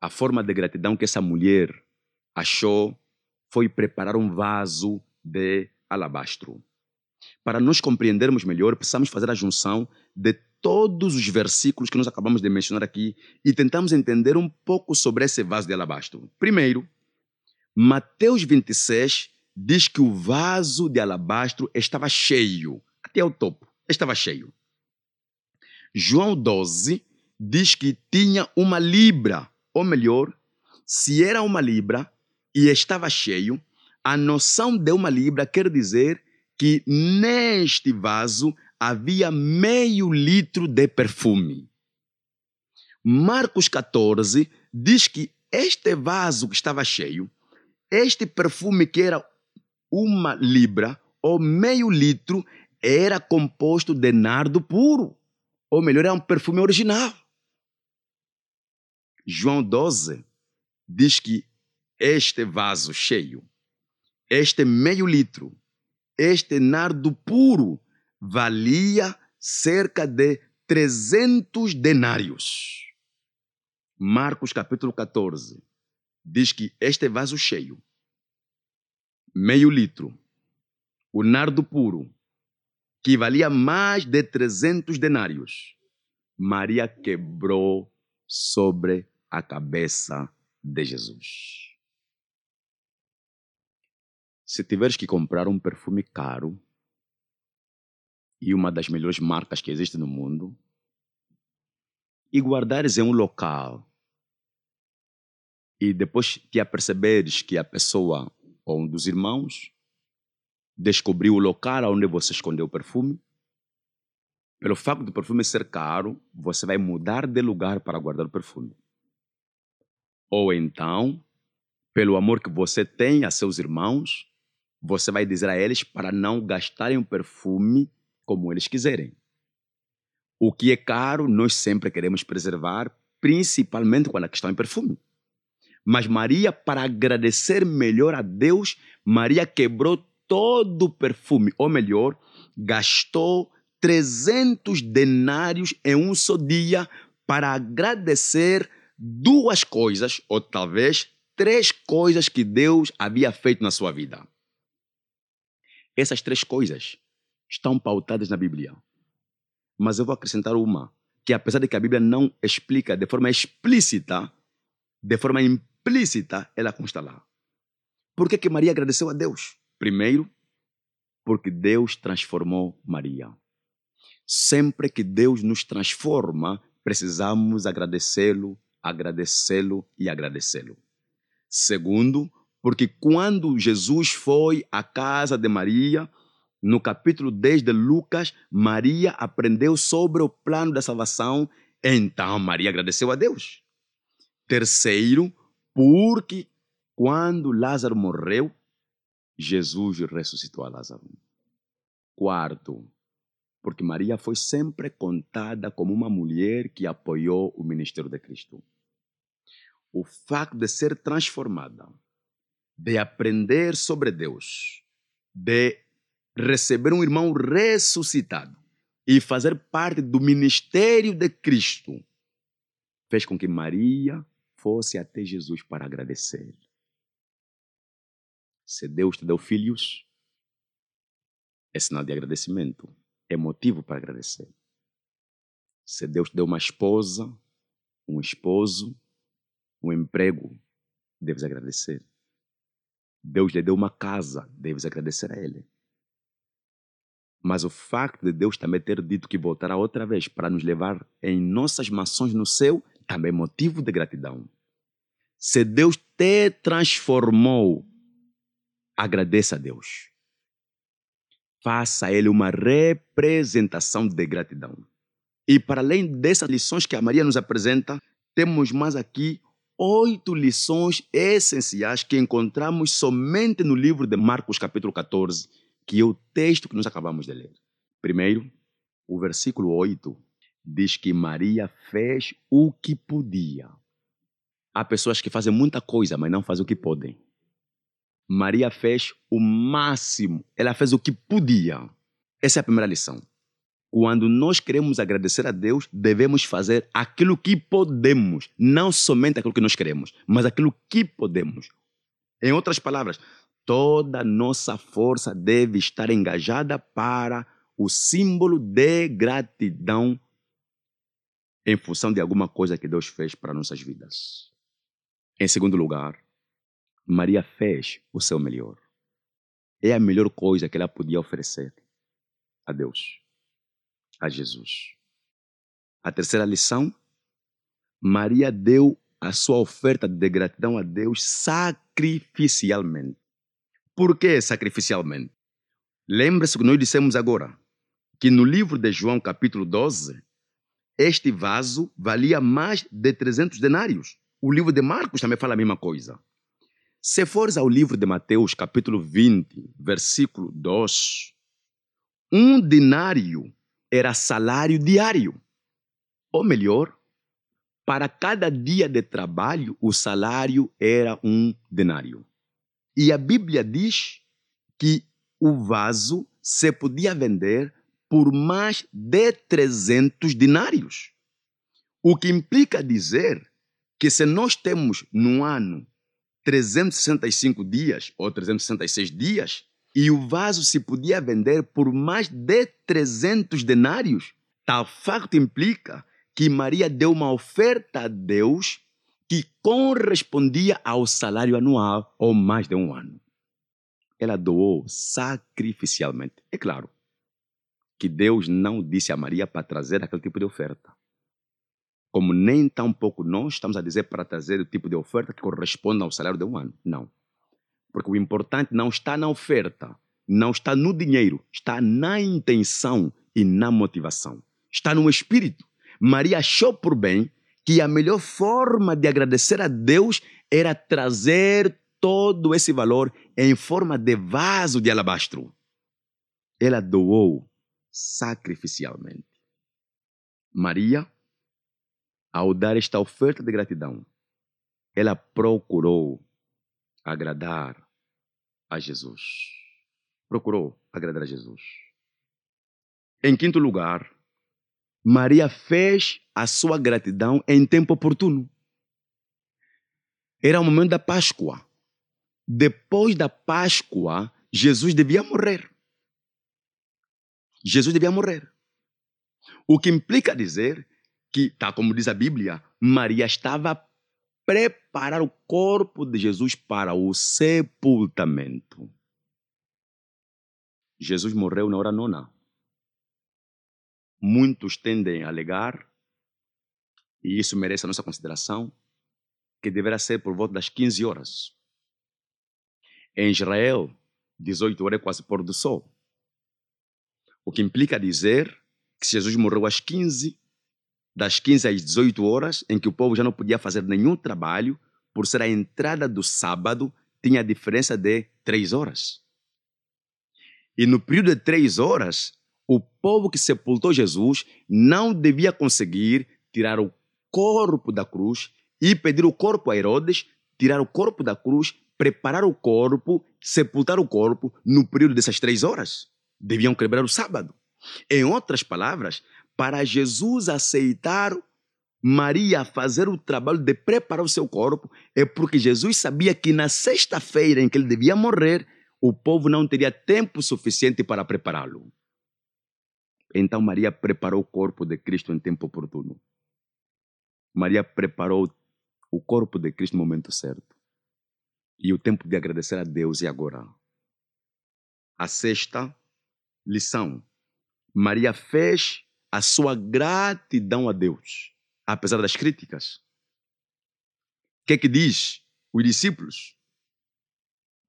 A forma de gratidão que essa mulher achou foi preparar um vaso de alabastro. Para nós compreendermos melhor, precisamos fazer a junção de todos os versículos que nós acabamos de mencionar aqui e tentamos entender um pouco sobre esse vaso de alabastro. Primeiro, Mateus 26 diz que o vaso de alabastro estava cheio, até o topo, estava cheio. João 12 diz que tinha uma libra, ou melhor, se era uma libra e estava cheio, a noção de uma libra quer dizer que neste vaso havia meio litro de perfume. Marcos 14 diz que este vaso que estava cheio, este perfume que era uma libra ou meio litro, era composto de nardo puro. Ou melhor, era um perfume original. João 12 diz que este vaso cheio, este meio litro, este nardo puro, valia cerca de 300 denários. Marcos capítulo 14 diz que este vaso cheio, meio litro, o nardo puro, que valia mais de 300 denários, Maria quebrou sobre a cabeça de Jesus. Se tiveres que comprar um perfume caro, e uma das melhores marcas que existe no mundo, e guardares em um local, e depois te aperceberes que a pessoa ou um dos irmãos descobriu o local onde você escondeu o perfume, pelo fato do perfume ser caro, você vai mudar de lugar para guardar o perfume. Ou então, pelo amor que você tem a seus irmãos, você vai dizer a eles para não gastarem o perfume como eles quiserem. O que é caro, nós sempre queremos preservar, principalmente quando a questão é perfume. Mas Maria, para agradecer melhor a Deus, Maria quebrou todo o perfume, ou melhor, gastou 300 denários em um só dia para agradecer duas coisas, ou talvez três coisas que Deus havia feito na sua vida. Essas três coisas estão pautadas na Bíblia. Mas eu vou acrescentar uma, que apesar de que a Bíblia não explica de forma explícita, de forma implícita, ela consta lá. Por que, que Maria agradeceu a Deus? Primeiro, porque Deus transformou Maria. Sempre que Deus nos transforma, precisamos agradecê-lo, agradecê-lo e agradecê-lo. Segundo, porque quando Jesus foi à casa de Maria, no capítulo 10 de Lucas, Maria aprendeu sobre o plano da salvação, então Maria agradeceu a Deus. Terceiro, porque quando Lázaro morreu, Jesus ressuscitou a Lázaro. Quarto, porque Maria foi sempre contada como uma mulher que apoiou o ministério de Cristo. O facto de ser transformada, de aprender sobre Deus, de receber um irmão ressuscitado e fazer parte do ministério de Cristo, fez com que Maria fosse até Jesus para agradecer. Se Deus te deu filhos, é sinal de agradecimento, é motivo para agradecer. Se Deus te deu uma esposa, um esposo, um emprego, deves agradecer. Deus lhe deu uma casa, deves agradecer a Ele. Mas o facto de Deus também ter dito que voltará outra vez para nos levar em nossas mansões no céu, também é motivo de gratidão. Se Deus te transformou agradeça a Deus. Faça a Ele uma representação de gratidão. E para além dessas lições que a Maria nos apresenta, temos mais aqui oito lições essenciais que encontramos somente no livro de Marcos, capítulo 14, que é o texto que nós acabamos de ler. Primeiro, o versículo 8 diz que Maria fez o que podia. Há pessoas que fazem muita coisa, mas não fazem o que podem. Maria fez o máximo, ela fez o que podia. Essa é a primeira lição. Quando nós queremos agradecer a Deus, devemos fazer aquilo que podemos, não somente aquilo que nós queremos, mas aquilo que podemos. Em outras palavras, toda nossa força deve estar engajada para o símbolo de gratidão em função de alguma coisa que Deus fez para nossas vidas. Em segundo lugar, Maria fez o seu melhor. É a melhor coisa que ela podia oferecer a Deus, a Jesus. A terceira lição: Maria deu a sua oferta de gratidão a Deus sacrificialmente. Por que sacrificialmente? Lembre-se que nós dissemos agora que no livro de João, capítulo 12, este vaso valia mais de 300 denários. O livro de Marcos também fala a mesma coisa. Se fores ao livro de Mateus, capítulo 20, versículo 2, um denário era salário diário. Ou melhor, para cada dia de trabalho, o salário era um denário. E a Bíblia diz que o vaso se podia vender por mais de 300 denários. O que implica dizer que se nós temos no ano 365 dias ou 366 dias e o vaso se podia vender por mais de 300 denários, tal facto implica que Maria deu uma oferta a Deus que correspondia ao salário anual ou mais de um ano. Ela doou sacrificialmente. É claro que Deus não disse a Maria para trazer aquele tipo de oferta como nem tão pouco nós estamos a dizer para trazer o tipo de oferta que corresponde ao salário de um ano. Não. Porque o importante não está na oferta, não está no dinheiro, está na intenção e na motivação. Está no espírito. Maria achou por bem que a melhor forma de agradecer a Deus era trazer todo esse valor em forma de vaso de alabastro. Ela doou sacrificialmente. Maria, ao dar esta oferta de gratidão, ela procurou agradar a Jesus. Procurou agradar a Jesus. Em quinto lugar, Maria fez a sua gratidão em tempo oportuno. Era o momento da Páscoa. Depois da Páscoa, Jesus devia morrer. Jesus devia morrer. O que implica dizer que, tá como diz a Bíblia, Maria estava preparar o corpo de Jesus para o sepultamento. Jesus morreu na hora nona. Muitos tendem a alegar, e isso merece a nossa consideração, que deverá ser por volta das 15 horas. Em Israel, 18 horas é quase pôr do sol. O que implica dizer que Jesus morreu às 15, das 15 às 18 horas, em que o povo já não podia fazer nenhum trabalho, por ser a entrada do sábado, tinha a diferença de três horas. E no período de três horas, o povo que sepultou Jesus não devia conseguir tirar o corpo da cruz e pedir o corpo a Herodes, tirar o corpo da cruz, preparar o corpo, sepultar o corpo no período dessas três horas. Deviam quebrar o sábado. Em outras palavras, para Jesus aceitar Maria fazer o trabalho de preparar o seu corpo, é porque Jesus sabia que na sexta-feira em que ele devia morrer, o povo não teria tempo suficiente para prepará-lo. Então Maria preparou o corpo de Cristo em tempo oportuno. Maria preparou o corpo de Cristo no momento certo. E o tempo de agradecer a Deus é agora. A sexta lição. Maria fez a sua gratidão a Deus, apesar das críticas. O que é que diz os discípulos?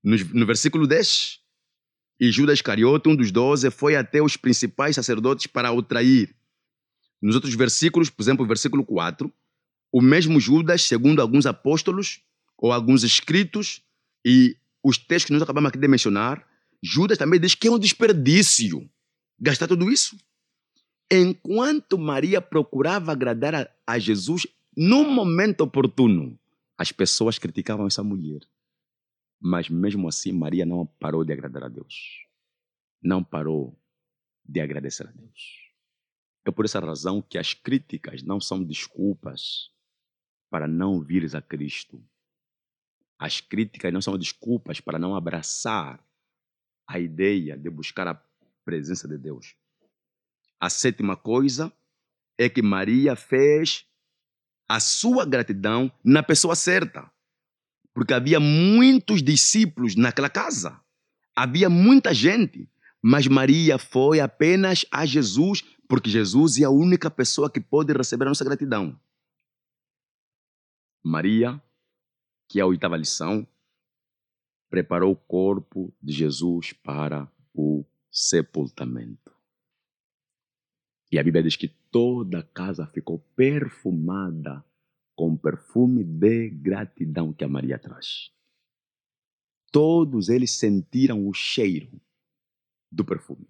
No, no versículo 10. E Judas Iscariote, um dos doze, foi até os principais sacerdotes para o trair. Nos outros versículos, por exemplo, versículo 4, o mesmo Judas, segundo alguns apóstolos ou alguns escritos e os textos que nós acabamos aqui de mencionar, Judas também diz que é um desperdício gastar tudo isso. Enquanto Maria procurava agradar a, a Jesus no momento oportuno, as pessoas criticavam essa mulher. Mas mesmo assim, Maria não parou de agradar a Deus. Não parou de agradecer a Deus. É por essa razão que as críticas não são desculpas para não vires a Cristo. As críticas não são desculpas para não abraçar a ideia de buscar a presença de Deus. A sétima coisa é que Maria fez a sua gratidão na pessoa certa. Porque havia muitos discípulos naquela casa. Havia muita gente. Mas Maria foi apenas a Jesus, porque Jesus é a única pessoa que pode receber a nossa gratidão. Maria, que é a oitava lição, preparou o corpo de Jesus para o sepultamento. E a Bíblia diz que toda a casa ficou perfumada com perfume de gratidão que a Maria traz. Todos eles sentiram o cheiro do perfume.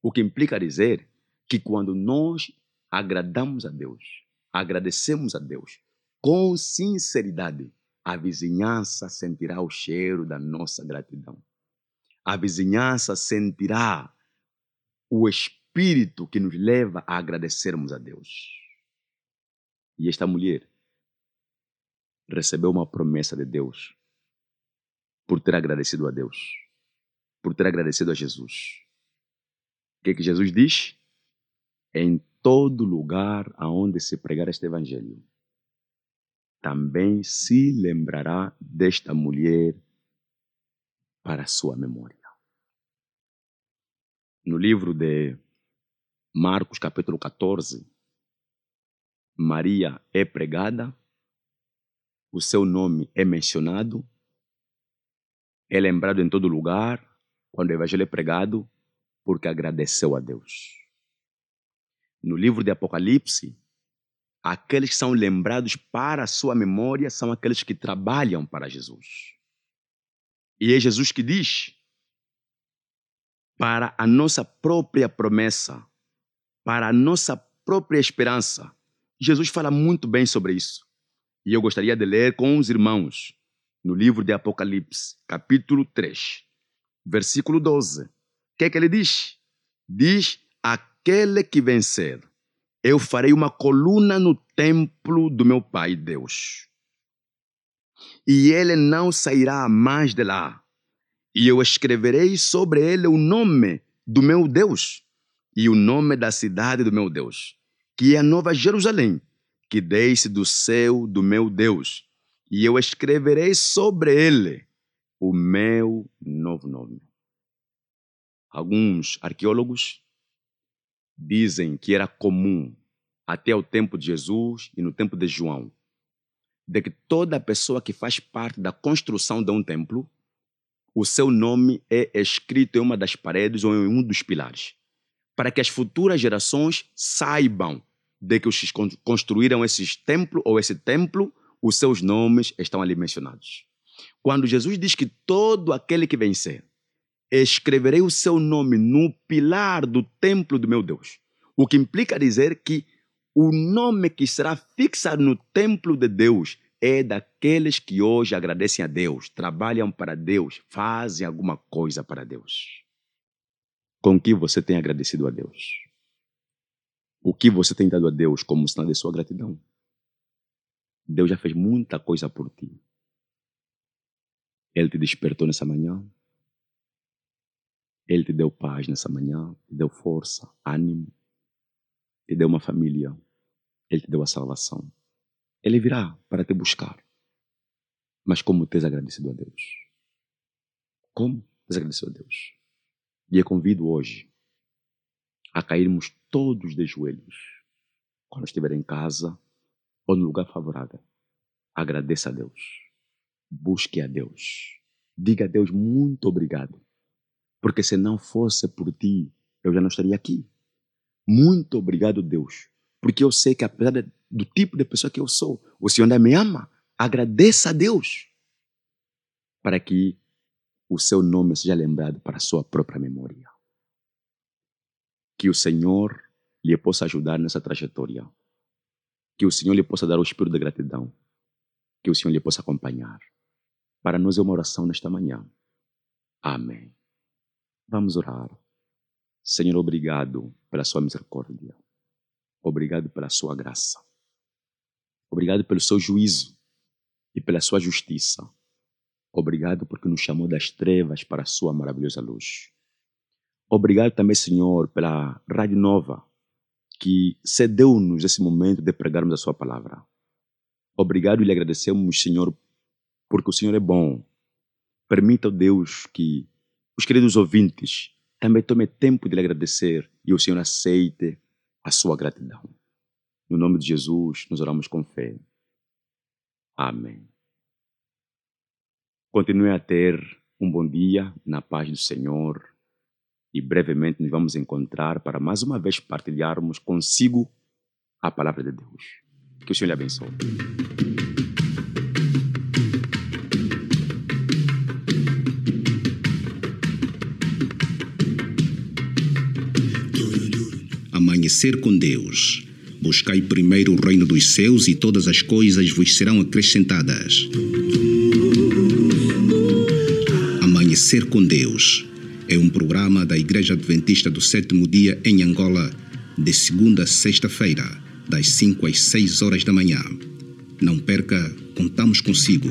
O que implica dizer que quando nós agradamos a Deus, agradecemos a Deus, com sinceridade, a vizinhança sentirá o cheiro da nossa gratidão. A vizinhança sentirá o espírito que nos leva a agradecermos a Deus. E esta mulher recebeu uma promessa de Deus por ter agradecido a Deus, por ter agradecido a Jesus. O que, é que Jesus diz? Em todo lugar aonde se pregar este evangelho, também se lembrará desta mulher para sua memória. No livro de Marcos, capítulo 14, Maria é pregada, o seu nome é mencionado, é lembrado em todo lugar quando o evangelho é pregado, porque agradeceu a Deus. No livro de Apocalipse, Aqueles que são lembrados para a sua memória são aqueles que trabalham para Jesus. E é Jesus que diz: para a nossa própria promessa, para a nossa própria esperança. Jesus fala muito bem sobre isso. E eu gostaria de ler com os irmãos no livro de Apocalipse, capítulo 3, versículo 12. O que é que ele diz? Diz: Aquele que vencer, eu farei uma coluna no templo do meu Pai Deus. E ele não sairá mais de lá. E eu escreverei sobre ele o nome do meu Deus e o nome da cidade do meu Deus, que é a Nova Jerusalém, que desce do céu do meu Deus. E eu escreverei sobre ele o meu novo nome. Alguns arqueólogos dizem que era comum até o tempo de Jesus e no tempo de João, de que toda pessoa que faz parte da construção de um templo, o seu nome é escrito em uma das paredes ou em um dos pilares, para que as futuras gerações saibam de que os que construíram esse templo ou esse templo, os seus nomes estão ali mencionados. Quando Jesus diz que todo aquele que vencer, escreverei o seu nome no pilar do templo do meu Deus, o que implica dizer que o nome que será fixado no templo de Deus é daqueles que hoje agradecem a Deus, trabalham para Deus, fazem alguma coisa para Deus. Com que você tem agradecido a Deus? O que você tem dado a Deus como sinal de sua gratidão? Deus já fez muita coisa por ti. Ele te despertou nessa manhã. Ele te deu paz nessa manhã, te deu força, ânimo, te deu uma família, Ele te deu a salvação. Ele virá para te buscar. Mas como tens agradecido a Deus? Como tens agradecido a Deus? E eu convido hoje a cairmos todos de joelhos. Quando estiver em casa ou no lugar favorável, agradeça a Deus. Busque a Deus. Diga a Deus muito obrigado. Porque se não fosse por ti, eu já não estaria aqui. Muito obrigado, Deus, porque eu sei que apesar do tipo de pessoa que eu sou, o Senhor ainda me ama. Agradeça a Deus para que o seu nome seja lembrado para a sua própria memória. Que o Senhor lhe possa ajudar nessa trajetória. Que o Senhor lhe possa dar o espírito de gratidão. Que o Senhor lhe possa acompanhar. Para nós é uma oração nesta manhã. Amém. Vamos orar. Senhor, obrigado pela sua misericórdia. Obrigado pela sua graça. Obrigado pelo seu juízo e pela sua justiça. Obrigado porque nos chamou das trevas para a sua maravilhosa luz. Obrigado também, Senhor, pela Rádio Nova, que cedeu-nos esse momento de pregarmos a sua palavra. Obrigado e lhe agradecemos, Senhor, porque o Senhor é bom. Permita, Deus, que os queridos ouvintes também tome tempo de lhe agradecer e o Senhor aceite a sua gratidão. No nome de Jesus, nos oramos com fé. Amém. Continue a ter um bom dia na paz do Senhor e brevemente nos vamos encontrar para mais uma vez partilharmos consigo a palavra de Deus. Que o Senhor lhe abençoe. amanhecer com Deus. Buscai primeiro o reino dos céus e todas as coisas vos serão acrescentadas. Amanhecer com Deus é um programa da Igreja Adventista do Sétimo Dia em Angola, de segunda a sexta-feira, das 5 às 6 horas da manhã. Não perca, contamos consigo.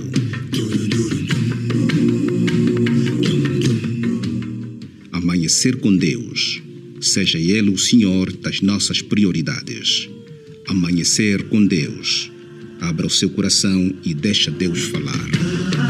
Amanhecer com Deus seja Ele o Senhor das nossas prioridades. Amanhecer com Deus. Abra o seu coração e deixa Deus falar.